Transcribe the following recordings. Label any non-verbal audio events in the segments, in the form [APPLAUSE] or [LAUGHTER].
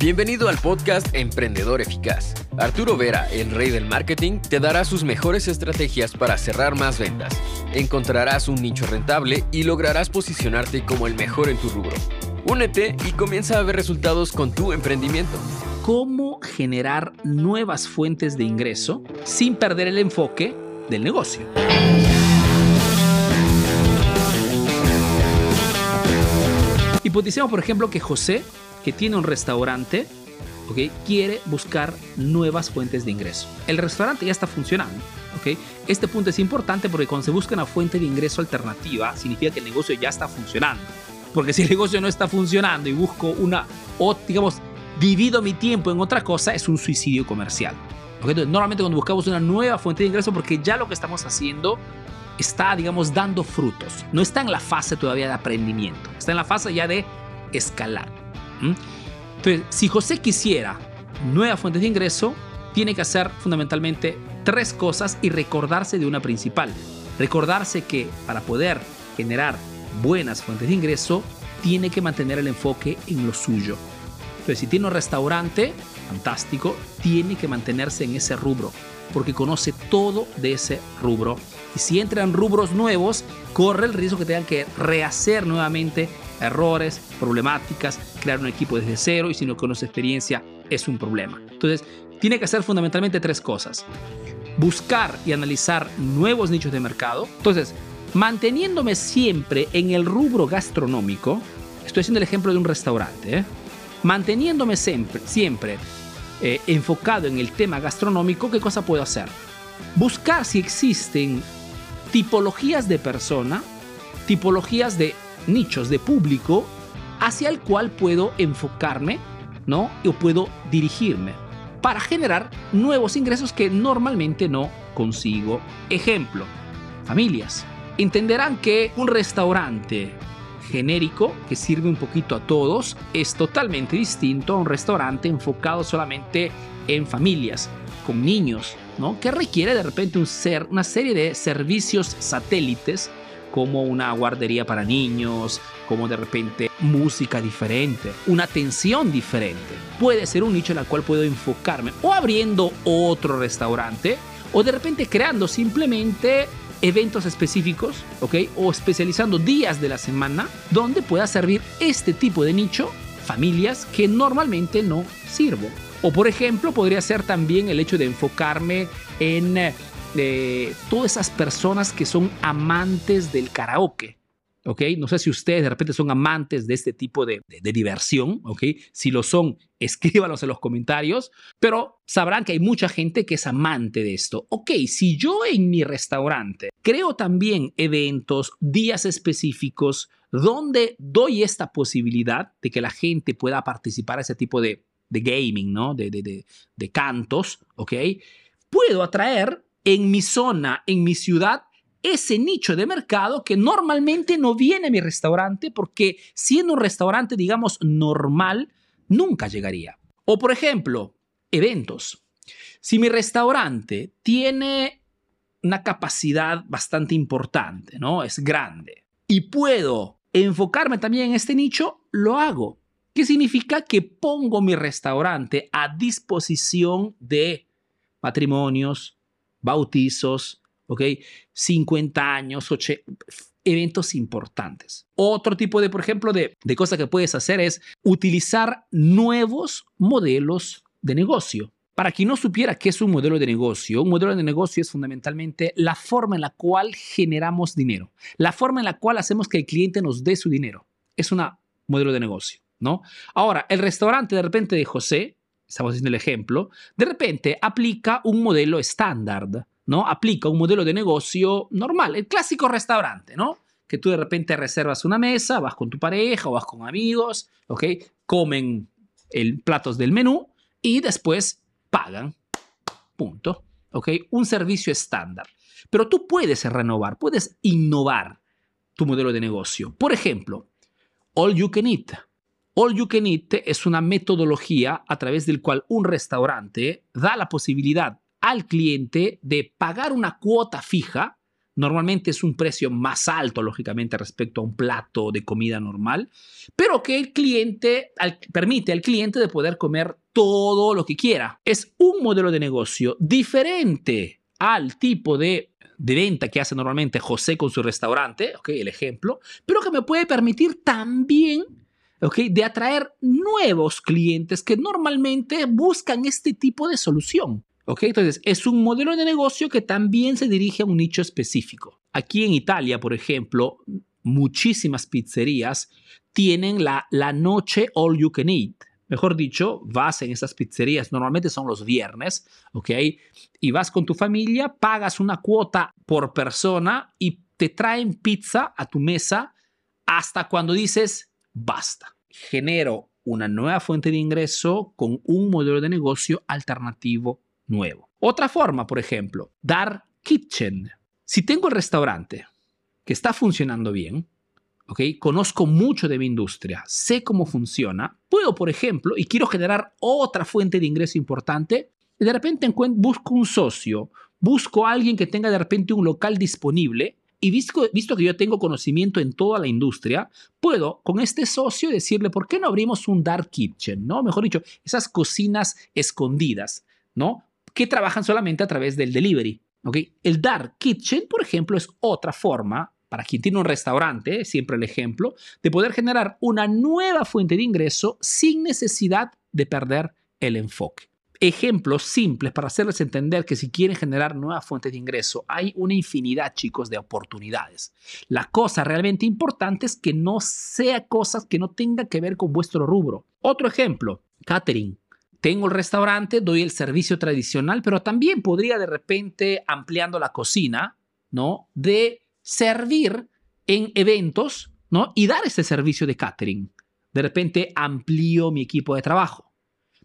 Bienvenido al podcast Emprendedor Eficaz. Arturo Vera, el rey del marketing, te dará sus mejores estrategias para cerrar más ventas. Encontrarás un nicho rentable y lograrás posicionarte como el mejor en tu rubro. Únete y comienza a ver resultados con tu emprendimiento. ¿Cómo generar nuevas fuentes de ingreso sin perder el enfoque del negocio? Hipoticemos, por ejemplo, que José que tiene un restaurante, ¿ok? Quiere buscar nuevas fuentes de ingreso. El restaurante ya está funcionando, ¿ok? Este punto es importante porque cuando se busca una fuente de ingreso alternativa, significa que el negocio ya está funcionando. Porque si el negocio no está funcionando y busco una, o digamos, divido mi tiempo en otra cosa, es un suicidio comercial. Entonces, normalmente cuando buscamos una nueva fuente de ingreso, porque ya lo que estamos haciendo está, digamos, dando frutos. No está en la fase todavía de aprendimiento, está en la fase ya de escalar. Entonces, si José quisiera nuevas fuentes de ingreso, tiene que hacer fundamentalmente tres cosas y recordarse de una principal. Recordarse que para poder generar buenas fuentes de ingreso, tiene que mantener el enfoque en lo suyo. Entonces, si tiene un restaurante, fantástico, tiene que mantenerse en ese rubro, porque conoce todo de ese rubro. Y si entran rubros nuevos, corre el riesgo que tengan que rehacer nuevamente errores, problemáticas, crear un equipo desde cero y si no conoce experiencia es un problema. Entonces, tiene que hacer fundamentalmente tres cosas. Buscar y analizar nuevos nichos de mercado. Entonces, manteniéndome siempre en el rubro gastronómico, estoy haciendo el ejemplo de un restaurante, ¿eh? manteniéndome siempre, siempre eh, enfocado en el tema gastronómico, ¿qué cosa puedo hacer? Buscar si existen tipologías de persona, tipologías de nichos de público hacia el cual puedo enfocarme, ¿no? O puedo dirigirme para generar nuevos ingresos que normalmente no consigo. Ejemplo, familias. Entenderán que un restaurante genérico que sirve un poquito a todos es totalmente distinto a un restaurante enfocado solamente en familias, con niños, ¿no? Que requiere de repente un ser, una serie de servicios satélites como una guardería para niños, como de repente música diferente, una atención diferente. Puede ser un nicho en el cual puedo enfocarme o abriendo otro restaurante o de repente creando simplemente eventos específicos, ¿ok? O especializando días de la semana donde pueda servir este tipo de nicho, familias que normalmente no sirvo. O por ejemplo, podría ser también el hecho de enfocarme en eh, de todas esas personas que son amantes del karaoke. ¿ok? No sé si ustedes de repente son amantes de este tipo de, diversión, ¿ok? Si lo son, [LAUGHS] escríbanos en los comentarios, pero sabrán que hay mucha gente que es amante de esto. Ok, si yo en mi restaurante creo también eventos, días específicos, donde doy esta posibilidad de que la gente pueda participar a ese tipo de, gaming, ¿no? De, de cantos, ¿ok? Puedo atraer en mi zona, en mi ciudad, ese nicho de mercado que normalmente no viene a mi restaurante porque siendo un restaurante, digamos, normal, nunca llegaría. O por ejemplo, eventos. Si mi restaurante tiene una capacidad bastante importante, ¿no? Es grande y puedo enfocarme también en este nicho, lo hago. ¿Qué significa? Que pongo mi restaurante a disposición de matrimonios, bautizos, ¿ok? 50 años, eventos importantes. Otro tipo de, por ejemplo, de, de cosa que puedes hacer es utilizar nuevos modelos de negocio. Para quien no supiera qué es un modelo de negocio, un modelo de negocio es fundamentalmente la forma en la cual generamos dinero, la forma en la cual hacemos que el cliente nos dé su dinero. Es un modelo de negocio, ¿no? Ahora, el restaurante de repente de José estamos haciendo el ejemplo, de repente aplica un modelo estándar, ¿no? Aplica un modelo de negocio normal, el clásico restaurante, ¿no? Que tú de repente reservas una mesa, vas con tu pareja o vas con amigos, ¿ok? Comen el platos del menú y después pagan, punto, ¿ok? Un servicio estándar. Pero tú puedes renovar, puedes innovar tu modelo de negocio. Por ejemplo, all you can eat. All You Can Eat es una metodología a través del cual un restaurante da la posibilidad al cliente de pagar una cuota fija, Normalmente es un precio más alto, lógicamente, respecto a un plato de comida normal, pero que el cliente permite al cliente de poder comer todo lo que quiera. Es un modelo de negocio diferente al tipo de, de venta que hace normalmente José con su restaurante, okay, el ejemplo, pero que me puede permitir también okay, de atraer nuevos clientes que normalmente buscan este tipo de solución. Entonces, es un modelo de negocio que también se dirige a un nicho específico. Aquí en Italia, por ejemplo, muchísimas pizzerías tienen la, la noche all you can eat. Mejor dicho, vas en esas pizzerías, normalmente son los viernes, ¿ok? Y vas con tu familia, pagas una cuota por persona y te traen pizza a tu mesa hasta cuando dices, basta. Genero una nueva fuente de ingreso con un modelo de negocio alternativo nuevo. Otra forma, por ejemplo, dar kitchen. Si tengo el restaurante que está funcionando bien, ¿ok? Conozco mucho de mi industria, sé cómo funciona, puedo, por ejemplo, y quiero generar otra fuente de ingreso importante, y de repente busco un socio, busco a alguien que tenga de repente un local disponible, y visto, que yo tengo conocimiento en toda la industria, puedo con este socio decirle, ¿por qué no abrimos un dark kitchen? ¿no? Mejor dicho, esas cocinas escondidas, ¿no? que trabajan solamente a través del delivery. ¿okay? El dark kitchen, por ejemplo, es otra forma para quien tiene un restaurante, siempre el ejemplo, de poder generar una nueva fuente de ingreso sin necesidad de perder el enfoque. Ejemplos simples para hacerles entender que si quieren generar nuevas fuentes de ingreso, hay una infinidad, chicos, de oportunidades. La cosa realmente importante es que no sea cosas que no tengan que ver con vuestro rubro. Otro ejemplo, catering tengo el restaurante, doy el servicio tradicional, pero también podría de repente, ampliando la cocina, ¿no? De servir en eventos, ¿no? Y dar ese servicio de catering. De repente amplío mi equipo de trabajo.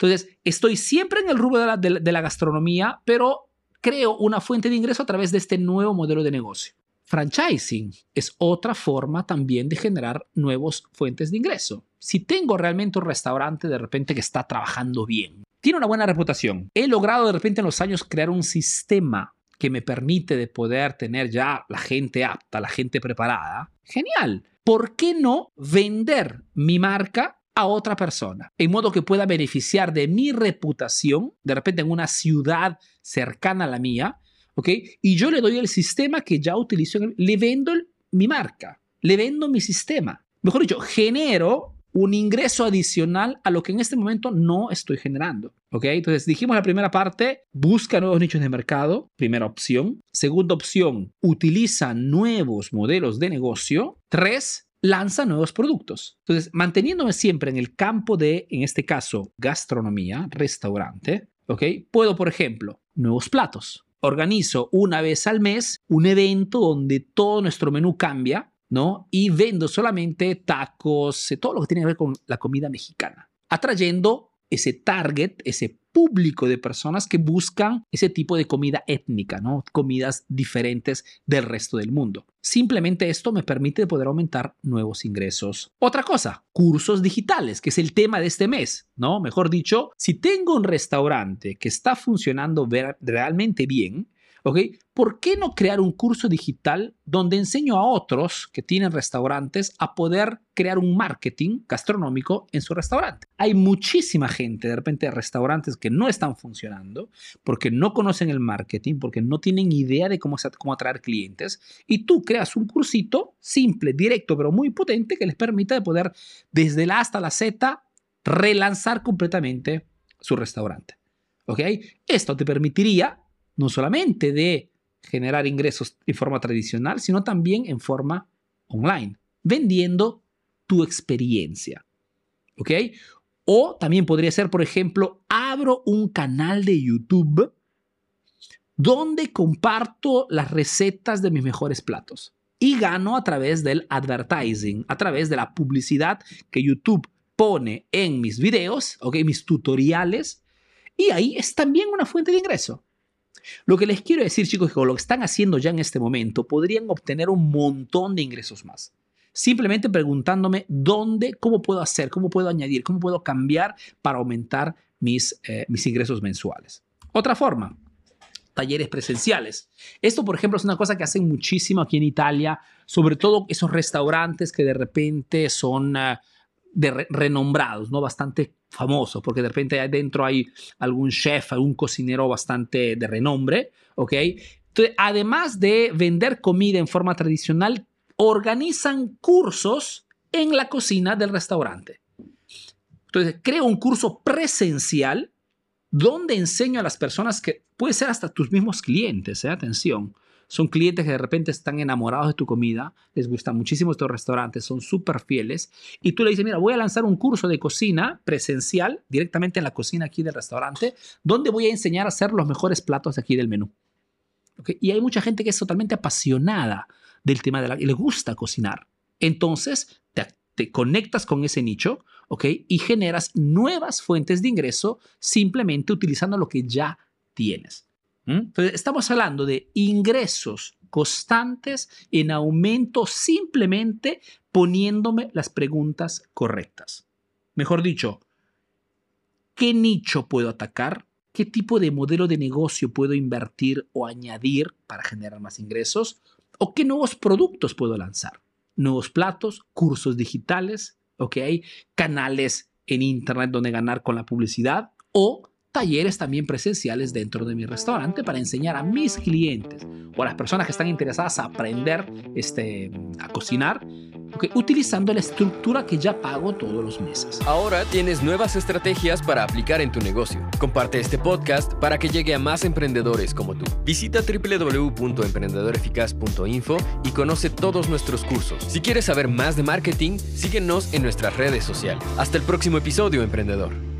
Entonces, estoy siempre en el rubro de la, gastronomía, pero creo una fuente de ingreso a través de este nuevo modelo de negocio. Franchising es otra forma también de generar nuevas fuentes de ingreso. Si tengo realmente un restaurante de repente que está trabajando bien, tiene una buena reputación, he logrado de repente en los años crear un sistema que me permite de poder tener ya la gente apta, la gente preparada, genial. ¿Por qué no vender mi marca a otra persona? En modo que pueda beneficiar de mi reputación, de repente en una ciudad cercana a la mía, ¿ok? Y yo le doy el sistema que ya utilizo, le vendo mi marca, le vendo mi sistema. Mejor dicho, genero un ingreso adicional a lo que en este momento no estoy generando. ¿Ok? Entonces dijimos la primera parte, busca nuevos nichos de mercado, primera opción. Segunda opción, utiliza nuevos modelos de negocio. Tres, lanza nuevos productos. Entonces, manteniéndome siempre en el campo de, en este caso, gastronomía, restaurante, ¿ok? Puedo, por ejemplo, nuevos platos organizo una vez al mes un evento donde todo nuestro menú cambia, ¿no? Y vendo solamente tacos, eh, todo lo que tiene que ver con la comida mexicana, atrayendo ese target, ese público de personas que buscan ese tipo de comida étnica, ¿no? Comidas diferentes del resto del mundo. Simplemente esto me permite poder aumentar nuevos ingresos. Otra cosa, cursos digitales, que es el tema de este mes, ¿no? Mejor dicho, si tengo un restaurante que está funcionando realmente bien, ¿ok? ¿Por qué no crear un curso digital donde enseño a otros que tienen restaurantes a poder crear un marketing gastronómico en su restaurante? Hay muchísima gente, de repente, restaurantes que no están funcionando porque no conocen el marketing, porque no tienen idea de cómo, cómo atraer clientes y tú creas un cursito simple, directo, pero muy potente que les permita de poder desde la A hasta la Z relanzar completamente su restaurante. ¿Ok? Esto te permitiría no solamente de generar ingresos en forma tradicional, sino también en forma online, vendiendo tu experiencia. ¿Ok? O también podría ser, por ejemplo, abro un canal de YouTube donde comparto las recetas de mis mejores platos y gano a través del advertising, a través de la publicidad que YouTube pone en mis videos, ¿ok? Mis tutoriales. Y ahí es también una fuente de ingreso. Lo que les quiero decir, chicos, es que con lo que están haciendo ya en este momento, podrían obtener un montón de ingresos más. Simplemente preguntándome dónde, cómo puedo hacer, cómo puedo añadir, cómo puedo cambiar para aumentar mis, eh, mis ingresos mensuales. Otra forma, talleres presenciales. Esto, por ejemplo, es una cosa que hacen muchísimo aquí en Italia, sobre todo esos restaurantes que de repente son uh, de renombrados, ¿no? Bastante famosos, porque de repente adentro hay algún chef, algún cocinero bastante de renombre, ¿ok? Entonces, además de vender comida en forma tradicional, organizan cursos en la cocina del restaurante. Entonces, creo un curso presencial donde enseño a las personas que puede ser hasta tus mismos clientes, ¿eh? atención. Son clientes que de repente están enamorados de tu comida, les gusta muchísimo estos restaurantes, son súper fieles. Y tú le dices, mira, voy a lanzar un curso de cocina presencial directamente en la cocina aquí del restaurante, donde voy a enseñar a hacer los mejores platos aquí del menú. Y hay mucha gente que es totalmente apasionada del tema de la... y le gusta cocinar. Entonces, te, te conectas con ese nicho, ¿ok? Y generas nuevas fuentes de ingreso simplemente utilizando lo que ya tienes. Entonces, estamos hablando de ingresos constantes en aumento simplemente poniéndome las preguntas correctas. Mejor dicho, ¿qué nicho puedo atacar? ¿Qué tipo de modelo de negocio puedo invertir o añadir para generar más ingresos? ¿O qué nuevos productos puedo lanzar? Nuevos platos, cursos digitales, ¿ok? Canales en Internet donde ganar con la publicidad o talleres también presenciales dentro de mi restaurante para enseñar a mis clientes o a las personas que están interesadas a aprender este, a cocinar, utilizando la estructura que ya pago todos los meses. Ahora tienes nuevas estrategias para aplicar en tu negocio. Comparte este podcast para que llegue a más emprendedores como tú. Visita www.emprendedoreficaz.info y conoce todos nuestros cursos. Si quieres saber más de marketing, síguenos en nuestras redes sociales. Hasta el próximo episodio, emprendedor.